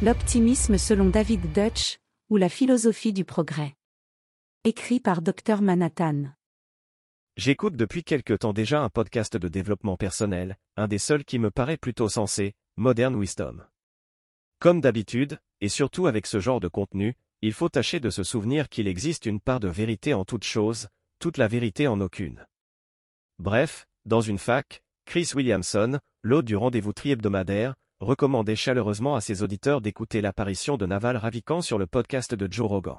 L'optimisme selon David Dutch, ou la philosophie du progrès. Écrit par Dr Manhattan. J'écoute depuis quelque temps déjà un podcast de développement personnel, un des seuls qui me paraît plutôt sensé, Modern Wisdom. Comme d'habitude, et surtout avec ce genre de contenu, il faut tâcher de se souvenir qu'il existe une part de vérité en toute chose, toute la vérité en aucune. Bref, dans une fac, Chris Williamson, l'hôte du rendez-vous tri-hebdomadaire, recommandait chaleureusement à ses auditeurs d'écouter l'apparition de Naval Ravikant sur le podcast de Joe Rogan.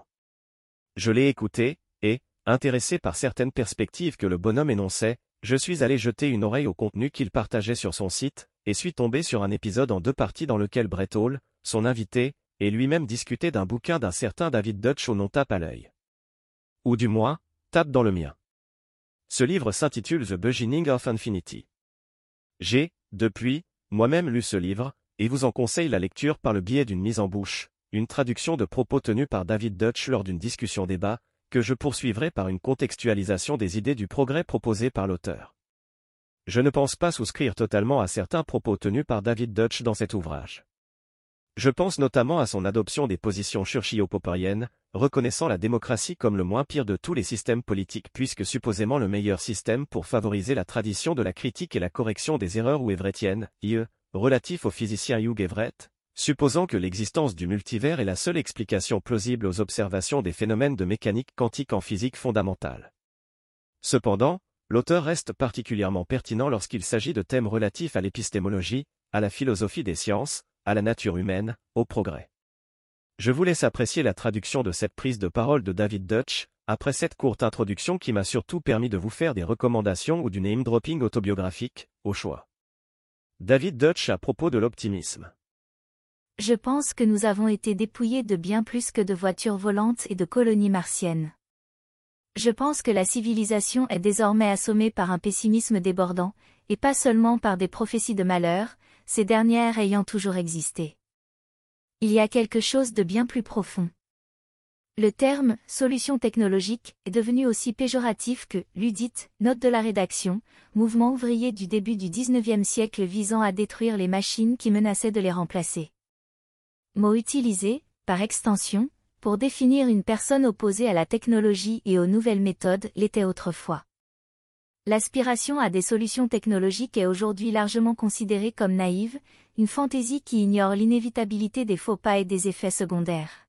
Je l'ai écouté, et, intéressé par certaines perspectives que le bonhomme énonçait, je suis allé jeter une oreille au contenu qu'il partageait sur son site, et suis tombé sur un épisode en deux parties dans lequel Brett Hall, son invité, et lui-même discutaient d'un bouquin d'un certain David Dutch au nom tape à l'œil. Ou du moins, tape dans le mien. Ce livre s'intitule The Beginning of Infinity. J'ai, depuis, moi-même lu ce livre, et vous en conseille la lecture par le biais d'une mise en bouche, une traduction de propos tenus par David Dutch lors d'une discussion débat, que je poursuivrai par une contextualisation des idées du progrès proposées par l'auteur. Je ne pense pas souscrire totalement à certains propos tenus par David Dutch dans cet ouvrage. Je pense notamment à son adoption des positions churchio-popperiennes, reconnaissant la démocratie comme le moins pire de tous les systèmes politiques puisque supposément le meilleur système pour favoriser la tradition de la critique et la correction des erreurs ou everettiennes, IE, relatif au physicien Hugh Everett, supposant que l'existence du multivers est la seule explication plausible aux observations des phénomènes de mécanique quantique en physique fondamentale. Cependant, l'auteur reste particulièrement pertinent lorsqu'il s'agit de thèmes relatifs à l'épistémologie, à la philosophie des sciences, à la nature humaine, au progrès. Je vous laisse apprécier la traduction de cette prise de parole de David Dutch, après cette courte introduction qui m'a surtout permis de vous faire des recommandations ou du name-dropping autobiographique, au choix. David Dutch à propos de l'optimisme. Je pense que nous avons été dépouillés de bien plus que de voitures volantes et de colonies martiennes. Je pense que la civilisation est désormais assommée par un pessimisme débordant, et pas seulement par des prophéties de malheur, ces dernières ayant toujours existé. Il y a quelque chose de bien plus profond. Le terme solution technologique est devenu aussi péjoratif que ludite, note de la rédaction, mouvement ouvrier du début du XIXe siècle visant à détruire les machines qui menaçaient de les remplacer. Mot utilisé, par extension, pour définir une personne opposée à la technologie et aux nouvelles méthodes l'était autrefois. L'aspiration à des solutions technologiques est aujourd'hui largement considérée comme naïve, une fantaisie qui ignore l'inévitabilité des faux pas et des effets secondaires.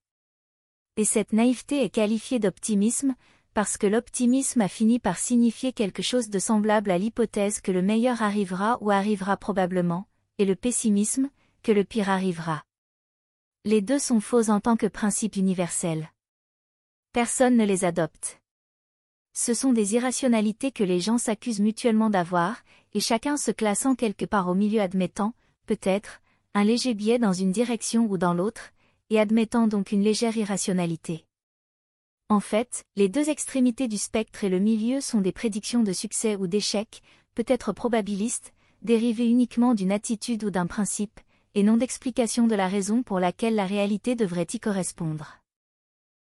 Et cette naïveté est qualifiée d'optimisme, parce que l'optimisme a fini par signifier quelque chose de semblable à l'hypothèse que le meilleur arrivera ou arrivera probablement, et le pessimisme, que le pire arrivera. Les deux sont faux en tant que principe universel. Personne ne les adopte. Ce sont des irrationalités que les gens s'accusent mutuellement d'avoir, et chacun se classant quelque part au milieu admettant, peut-être, un léger biais dans une direction ou dans l'autre, et admettant donc une légère irrationalité. En fait, les deux extrémités du spectre et le milieu sont des prédictions de succès ou d'échec, peut-être probabilistes, dérivées uniquement d'une attitude ou d'un principe, et non d'explication de la raison pour laquelle la réalité devrait y correspondre.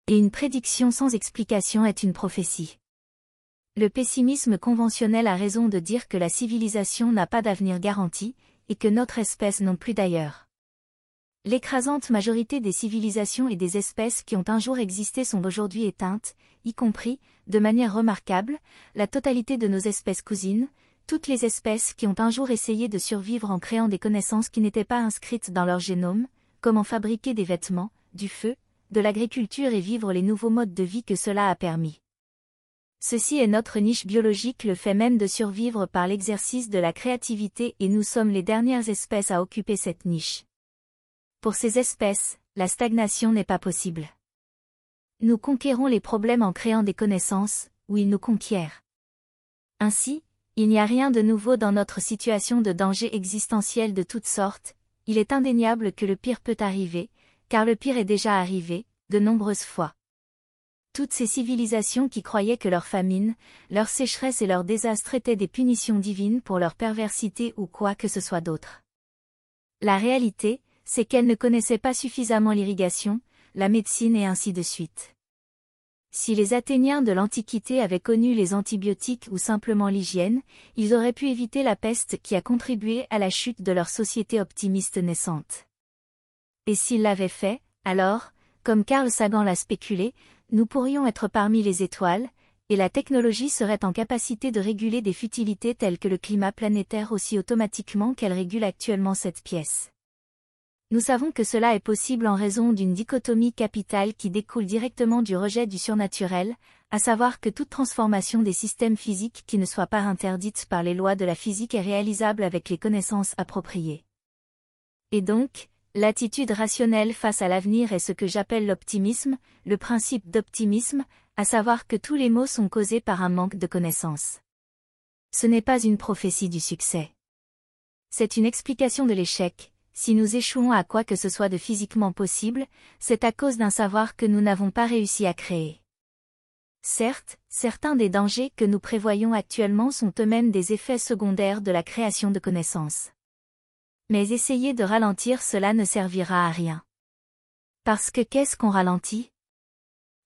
Et une prédiction sans explication est une prophétie. Le pessimisme conventionnel a raison de dire que la civilisation n'a pas d'avenir garanti, et que notre espèce non plus d'ailleurs. L'écrasante majorité des civilisations et des espèces qui ont un jour existé sont aujourd'hui éteintes, y compris, de manière remarquable, la totalité de nos espèces cousines, toutes les espèces qui ont un jour essayé de survivre en créant des connaissances qui n'étaient pas inscrites dans leur génome, comment fabriquer des vêtements, du feu, de l'agriculture et vivre les nouveaux modes de vie que cela a permis. Ceci est notre niche biologique le fait même de survivre par l'exercice de la créativité et nous sommes les dernières espèces à occuper cette niche. Pour ces espèces, la stagnation n'est pas possible. Nous conquérons les problèmes en créant des connaissances, ou ils nous conquièrent. Ainsi, il n'y a rien de nouveau dans notre situation de danger existentiel de toutes sortes, il est indéniable que le pire peut arriver, car le pire est déjà arrivé, de nombreuses fois toutes ces civilisations qui croyaient que leur famine, leur sécheresse et leur désastre étaient des punitions divines pour leur perversité ou quoi que ce soit d'autre. La réalité, c'est qu'elles ne connaissaient pas suffisamment l'irrigation, la médecine et ainsi de suite. Si les Athéniens de l'Antiquité avaient connu les antibiotiques ou simplement l'hygiène, ils auraient pu éviter la peste qui a contribué à la chute de leur société optimiste naissante. Et s'il l'avait fait, alors, comme Carl Sagan l'a spéculé, nous pourrions être parmi les étoiles, et la technologie serait en capacité de réguler des futilités telles que le climat planétaire aussi automatiquement qu'elle régule actuellement cette pièce. Nous savons que cela est possible en raison d'une dichotomie capitale qui découle directement du rejet du surnaturel, à savoir que toute transformation des systèmes physiques qui ne soit pas interdite par les lois de la physique est réalisable avec les connaissances appropriées. Et donc, l'attitude rationnelle face à l'avenir est ce que j'appelle l'optimisme, le principe d'optimisme, à savoir que tous les maux sont causés par un manque de connaissances. Ce n'est pas une prophétie du succès. C'est une explication de l'échec, si nous échouons à quoi que ce soit de physiquement possible, c'est à cause d'un savoir que nous n'avons pas réussi à créer. Certes, certains des dangers que nous prévoyons actuellement sont eux-mêmes des effets secondaires de la création de connaissances. Mais essayer de ralentir cela ne servira à rien. Parce que qu'est-ce qu'on ralentit?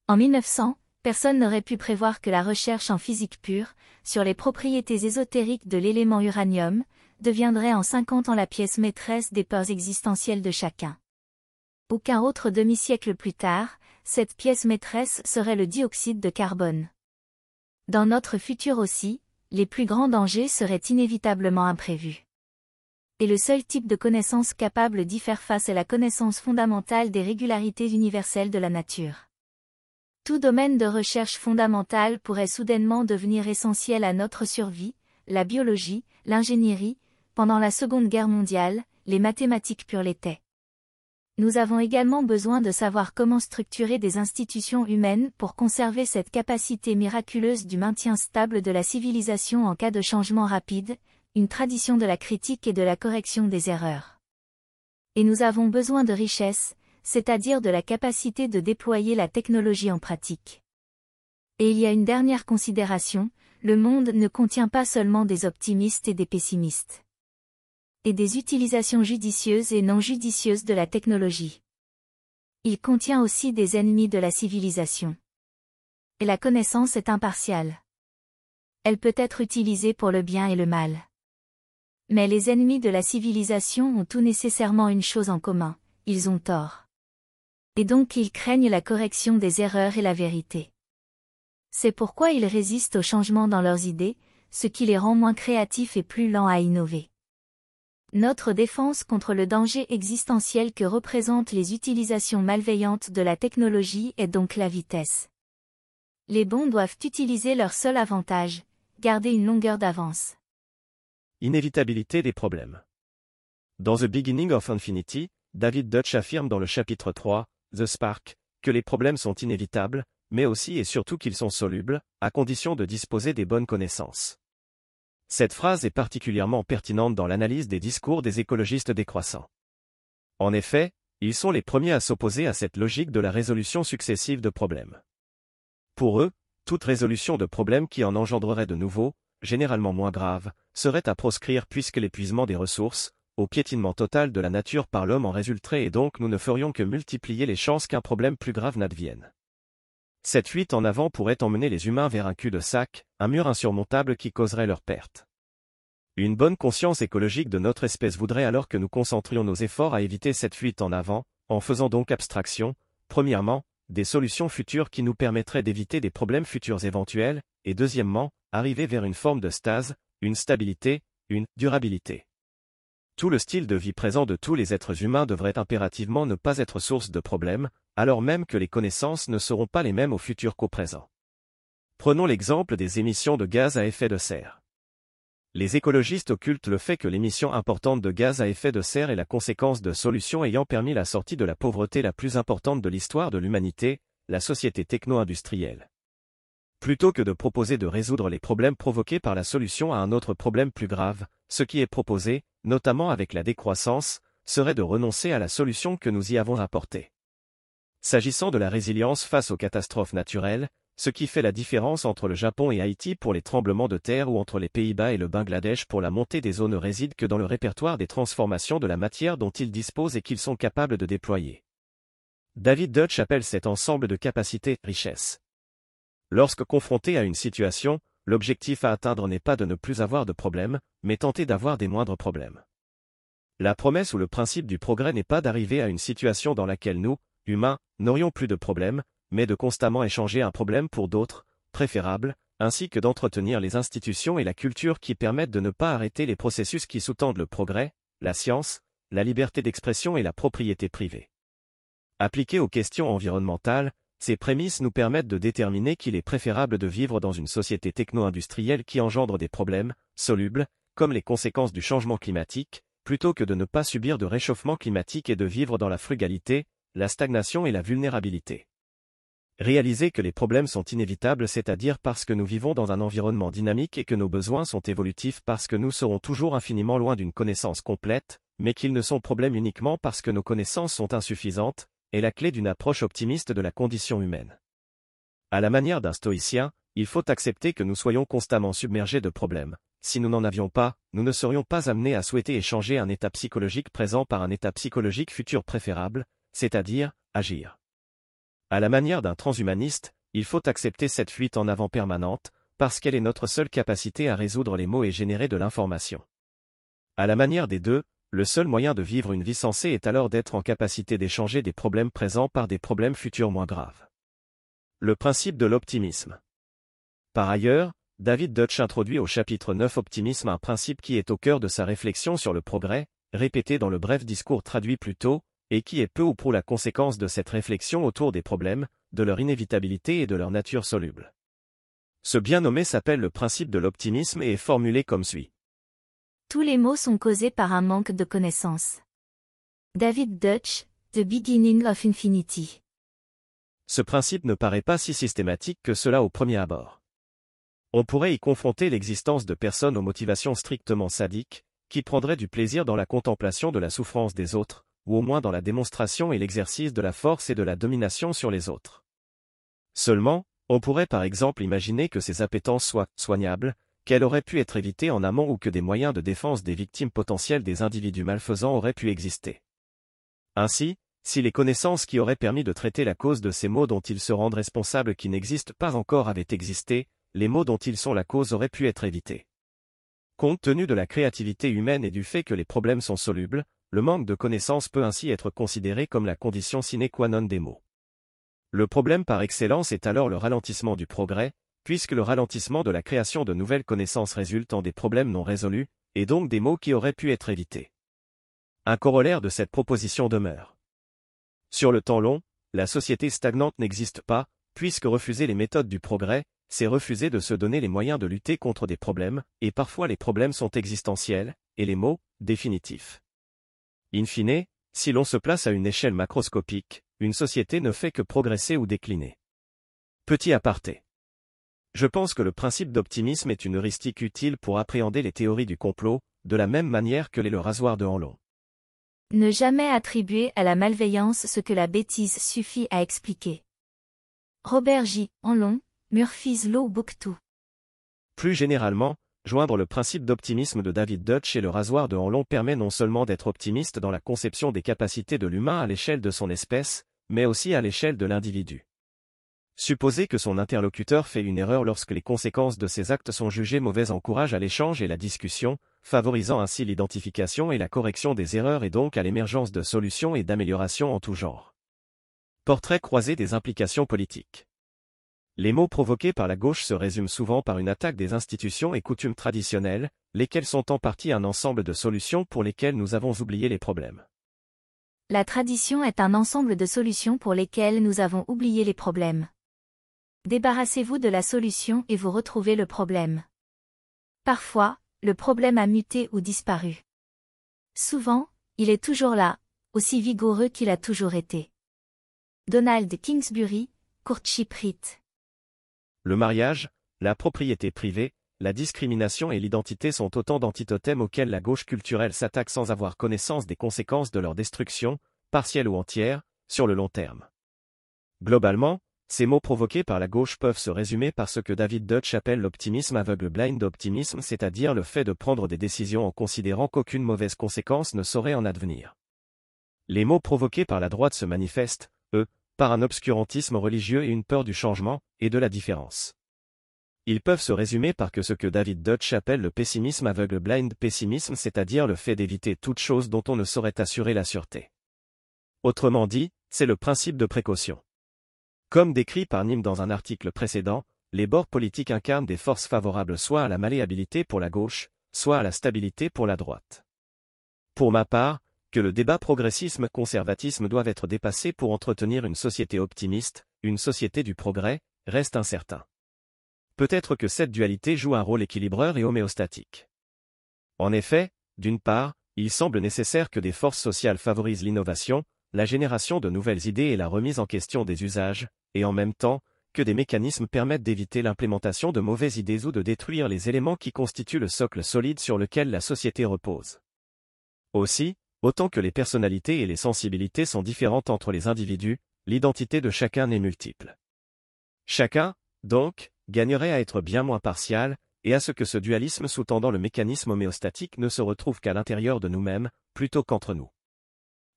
En 1900, personne n'aurait pu prévoir que la recherche en physique pure, sur les propriétés ésotériques de l'élément uranium, deviendrait en 50 ans la pièce maîtresse des peurs existentielles de chacun. Aucun autre demi-siècle plus tard, cette pièce maîtresse serait le dioxyde de carbone. Dans notre futur aussi, les plus grands dangers seraient inévitablement imprévus. Et le seul type de connaissance capable d'y faire face est la connaissance fondamentale des régularités universelles de la nature. Tout domaine de recherche fondamentale pourrait soudainement devenir essentiel à notre survie, la biologie, l'ingénierie, pendant la Seconde Guerre mondiale, les mathématiques pures l'étaient. Nous avons également besoin de savoir comment structurer des institutions humaines pour conserver cette capacité miraculeuse du maintien stable de la civilisation en cas de changement rapide, une tradition de la critique et de la correction des erreurs. Et nous avons besoin de richesse, c'est-à-dire de la capacité de déployer la technologie en pratique. Et il y a une dernière considération, le monde ne contient pas seulement des optimistes et des pessimistes et des utilisations judicieuses et non judicieuses de la technologie. Il contient aussi des ennemis de la civilisation. Et la connaissance est impartiale. Elle peut être utilisée pour le bien et le mal. Mais les ennemis de la civilisation ont tout nécessairement une chose en commun, ils ont tort. Et donc ils craignent la correction des erreurs et la vérité. C'est pourquoi ils résistent au changement dans leurs idées, ce qui les rend moins créatifs et plus lents à innover. Notre défense contre le danger existentiel que représentent les utilisations malveillantes de la technologie est donc la vitesse. Les bons doivent utiliser leur seul avantage, garder une longueur d'avance. Inévitabilité des problèmes. Dans The Beginning of Infinity, David Dutch affirme dans le chapitre 3, The Spark, que les problèmes sont inévitables, mais aussi et surtout qu'ils sont solubles, à condition de disposer des bonnes connaissances. Cette phrase est particulièrement pertinente dans l'analyse des discours des écologistes décroissants. En effet, ils sont les premiers à s'opposer à cette logique de la résolution successive de problèmes. Pour eux, toute résolution de problèmes qui en engendrerait de nouveaux, généralement moins graves, serait à proscrire puisque l'épuisement des ressources, au piétinement total de la nature par l'homme en résulterait et donc nous ne ferions que multiplier les chances qu'un problème plus grave n'advienne. Cette fuite en avant pourrait emmener les humains vers un cul-de-sac, un mur insurmontable qui causerait leur perte. Une bonne conscience écologique de notre espèce voudrait alors que nous concentrions nos efforts à éviter cette fuite en avant, en faisant donc abstraction, premièrement, des solutions futures qui nous permettraient d'éviter des problèmes futurs éventuels, et deuxièmement, arriver vers une forme de stase, une stabilité, une durabilité. Tout le style de vie présent de tous les êtres humains devrait impérativement ne pas être source de problèmes, alors même que les connaissances ne seront pas les mêmes au futur qu'au présent. Prenons l'exemple des émissions de gaz à effet de serre. Les écologistes occultent le fait que l'émission importante de gaz à effet de serre est la conséquence de solutions ayant permis la sortie de la pauvreté la plus importante de l'histoire de l'humanité, la société techno-industrielle. Plutôt que de proposer de résoudre les problèmes provoqués par la solution à un autre problème plus grave, ce qui est proposé, notamment avec la décroissance, serait de renoncer à la solution que nous y avons apportée. S'agissant de la résilience face aux catastrophes naturelles, ce qui fait la différence entre le Japon et Haïti pour les tremblements de terre ou entre les Pays-Bas et le Bangladesh pour la montée des zones réside que dans le répertoire des transformations de la matière dont ils disposent et qu'ils sont capables de déployer. David Dutch appelle cet ensemble de capacités richesse. Lorsque confronté à une situation, l'objectif à atteindre n'est pas de ne plus avoir de problèmes, mais tenter d'avoir des moindres problèmes. La promesse ou le principe du progrès n'est pas d'arriver à une situation dans laquelle nous, humains, n'aurions plus de problèmes, mais de constamment échanger un problème pour d'autres, préférables, ainsi que d'entretenir les institutions et la culture qui permettent de ne pas arrêter les processus qui sous-tendent le progrès, la science, la liberté d'expression et la propriété privée. Appliquées aux questions environnementales, ces prémices nous permettent de déterminer qu'il est préférable de vivre dans une société techno-industrielle qui engendre des problèmes, solubles, comme les conséquences du changement climatique, plutôt que de ne pas subir de réchauffement climatique et de vivre dans la frugalité, la stagnation et la vulnérabilité. Réaliser que les problèmes sont inévitables c'est-à-dire parce que nous vivons dans un environnement dynamique et que nos besoins sont évolutifs parce que nous serons toujours infiniment loin d'une connaissance complète, mais qu'ils ne sont problèmes uniquement parce que nos connaissances sont insuffisantes, est la clé d'une approche optimiste de la condition humaine. À la manière d'un stoïcien, il faut accepter que nous soyons constamment submergés de problèmes, si nous n'en avions pas, nous ne serions pas amenés à souhaiter échanger un état psychologique présent par un état psychologique futur préférable, c'est-à-dire, agir. À la manière d'un transhumaniste, il faut accepter cette fuite en avant permanente, parce qu'elle est notre seule capacité à résoudre les maux et générer de l'information. À la manière des deux, le seul moyen de vivre une vie sensée est alors d'être en capacité d'échanger des problèmes présents par des problèmes futurs moins graves. Le principe de l'optimisme. Par ailleurs, David Dutch introduit au chapitre 9 Optimisme un principe qui est au cœur de sa réflexion sur le progrès, répété dans le bref discours traduit plus tôt, et qui est peu ou prou la conséquence de cette réflexion autour des problèmes, de leur inévitabilité et de leur nature soluble. Ce bien nommé s'appelle le principe de l'optimisme et est formulé comme suit. Tous les maux sont causés par un manque de connaissances. David Dutch, The Beginning of Infinity. Ce principe ne paraît pas si systématique que cela au premier abord. On pourrait y confronter l'existence de personnes aux motivations strictement sadiques, qui prendraient du plaisir dans la contemplation de la souffrance des autres, ou au moins dans la démonstration et l'exercice de la force et de la domination sur les autres. Seulement, on pourrait par exemple imaginer que ces appétences soient soignables, qu'elles auraient pu être évitées en amont ou que des moyens de défense des victimes potentielles des individus malfaisants auraient pu exister. Ainsi, si les connaissances qui auraient permis de traiter la cause de ces maux dont ils se rendent responsables qui n'existent pas encore avaient existé, les maux dont ils sont la cause auraient pu être évités. Compte tenu de la créativité humaine et du fait que les problèmes sont solubles, le manque de connaissances peut ainsi être considéré comme la condition sine qua non des maux. Le problème par excellence est alors le ralentissement du progrès, puisque le ralentissement de la création de nouvelles connaissances résulte en des problèmes non résolus, et donc des maux qui auraient pu être évités. Un corollaire de cette proposition demeure. Sur le temps long, la société stagnante n'existe pas, puisque refuser les méthodes du progrès, c'est refuser de se donner les moyens de lutter contre des problèmes, et parfois les problèmes sont existentiels, et les mots, définitifs. In fine, si l'on se place à une échelle macroscopique, une société ne fait que progresser ou décliner. Petit aparté. Je pense que le principe d'optimisme est une heuristique utile pour appréhender les théories du complot, de la même manière que l'est le rasoir de Hanlon. Ne jamais attribuer à la malveillance ce que la bêtise suffit à expliquer. Robert J. Hanlon, Murphy's Law Book 2. Plus généralement, joindre le principe d'optimisme de David Dutch et le rasoir de Hanlon permet non seulement d'être optimiste dans la conception des capacités de l'humain à l'échelle de son espèce, mais aussi à l'échelle de l'individu. Supposer que son interlocuteur fait une erreur lorsque les conséquences de ses actes sont jugées mauvaises encourage à l'échange et la discussion, favorisant ainsi l'identification et la correction des erreurs et donc à l'émergence de solutions et d'améliorations en tout genre. Portrait croisé des implications politiques. Les maux provoqués par la gauche se résument souvent par une attaque des institutions et coutumes traditionnelles, lesquelles sont en partie un ensemble de solutions pour lesquelles nous avons oublié les problèmes. La tradition est un ensemble de solutions pour lesquelles nous avons oublié les problèmes. Débarrassez-vous de la solution et vous retrouvez le problème. Parfois, le problème a muté ou disparu. Souvent, il est toujours là, aussi vigoureux qu'il a toujours été. Donald Kingsbury, Courtship Rite le mariage, la propriété privée, la discrimination et l'identité sont autant d'antitothèmes auxquels la gauche culturelle s'attaque sans avoir connaissance des conséquences de leur destruction, partielle ou entière, sur le long terme. Globalement, ces mots provoqués par la gauche peuvent se résumer par ce que David Dutch appelle l'optimisme aveugle blind optimisme, c'est-à-dire le fait de prendre des décisions en considérant qu'aucune mauvaise conséquence ne saurait en advenir. Les mots provoqués par la droite se manifestent, eux, par un obscurantisme religieux et une peur du changement, et de la différence. Ils peuvent se résumer par ce que David Dutch appelle le pessimisme aveugle blind pessimisme, c'est-à-dire le fait d'éviter toute chose dont on ne saurait assurer la sûreté. Autrement dit, c'est le principe de précaution. Comme décrit par Nîmes dans un article précédent, les bords politiques incarnent des forces favorables soit à la malléabilité pour la gauche, soit à la stabilité pour la droite. Pour ma part, que le débat progressisme-conservatisme doit être dépassé pour entretenir une société optimiste, une société du progrès, reste incertain. Peut-être que cette dualité joue un rôle équilibreur et homéostatique. En effet, d'une part, il semble nécessaire que des forces sociales favorisent l'innovation, la génération de nouvelles idées et la remise en question des usages, et en même temps, que des mécanismes permettent d'éviter l'implémentation de mauvaises idées ou de détruire les éléments qui constituent le socle solide sur lequel la société repose. Aussi, autant que les personnalités et les sensibilités sont différentes entre les individus, l'identité de chacun est multiple. Chacun, donc, gagnerait à être bien moins partial, et à ce que ce dualisme sous-tendant le mécanisme homéostatique ne se retrouve qu'à l'intérieur de nous-mêmes, plutôt qu'entre nous.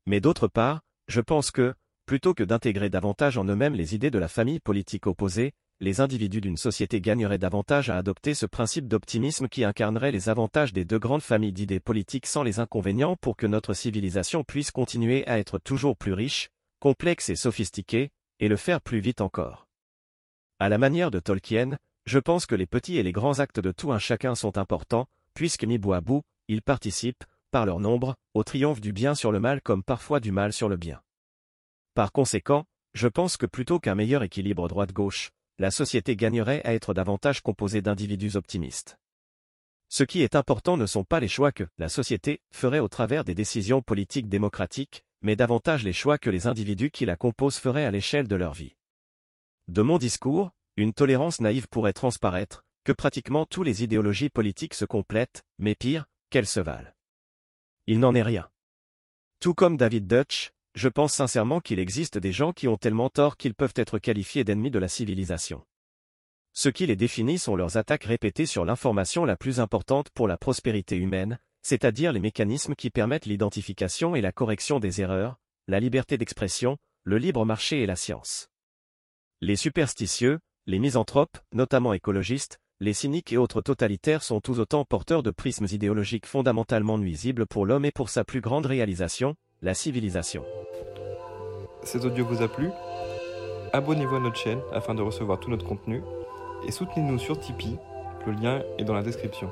Mais d'autre part, je pense que, plutôt que d'intégrer davantage en eux-mêmes les idées de la famille politique opposée, les individus d'une société gagneraient davantage à adopter ce principe d'optimisme qui incarnerait les avantages des deux grandes familles d'idées politiques sans les inconvénients pour que notre civilisation puisse continuer à être toujours plus riche, complexe et sophistiquée, et le faire plus vite encore. À la manière de Tolkien, je pense que les petits et les grands actes de tout un chacun sont importants, puisque mis bout à bout, ils participent, par leur nombre, au triomphe du bien sur le mal comme parfois du mal sur le bien. Par conséquent, je pense que plutôt qu'un meilleur équilibre droite-gauche, la société gagnerait à être davantage composée d'individus optimistes. Ce qui est important ne sont pas les choix que la société ferait au travers des décisions politiques démocratiques, mais davantage les choix que les individus qui la composent feraient à l'échelle de leur vie. De mon discours, une tolérance naïve pourrait transparaître, que pratiquement toutes les idéologies politiques se complètent, mais pire, qu'elles se valent. Il n'en est rien. Tout comme David Dutch, je pense sincèrement qu'il existe des gens qui ont tellement tort qu'ils peuvent être qualifiés d'ennemis de la civilisation. Ce qui les définit sont leurs attaques répétées sur l'information la plus importante pour la prospérité humaine, c'est-à-dire les mécanismes qui permettent l'identification et la correction des erreurs, la liberté d'expression, le libre marché et la science. Les superstitieux, les misanthropes, notamment écologistes, les cyniques et autres totalitaires sont tous autant porteurs de prismes idéologiques fondamentalement nuisibles pour l'homme et pour sa plus grande réalisation, la civilisation. Cet audio vous a plu? Abonnez-vous à notre chaîne afin de recevoir tout notre contenu et soutenez-nous sur Tipeee, le lien est dans la description.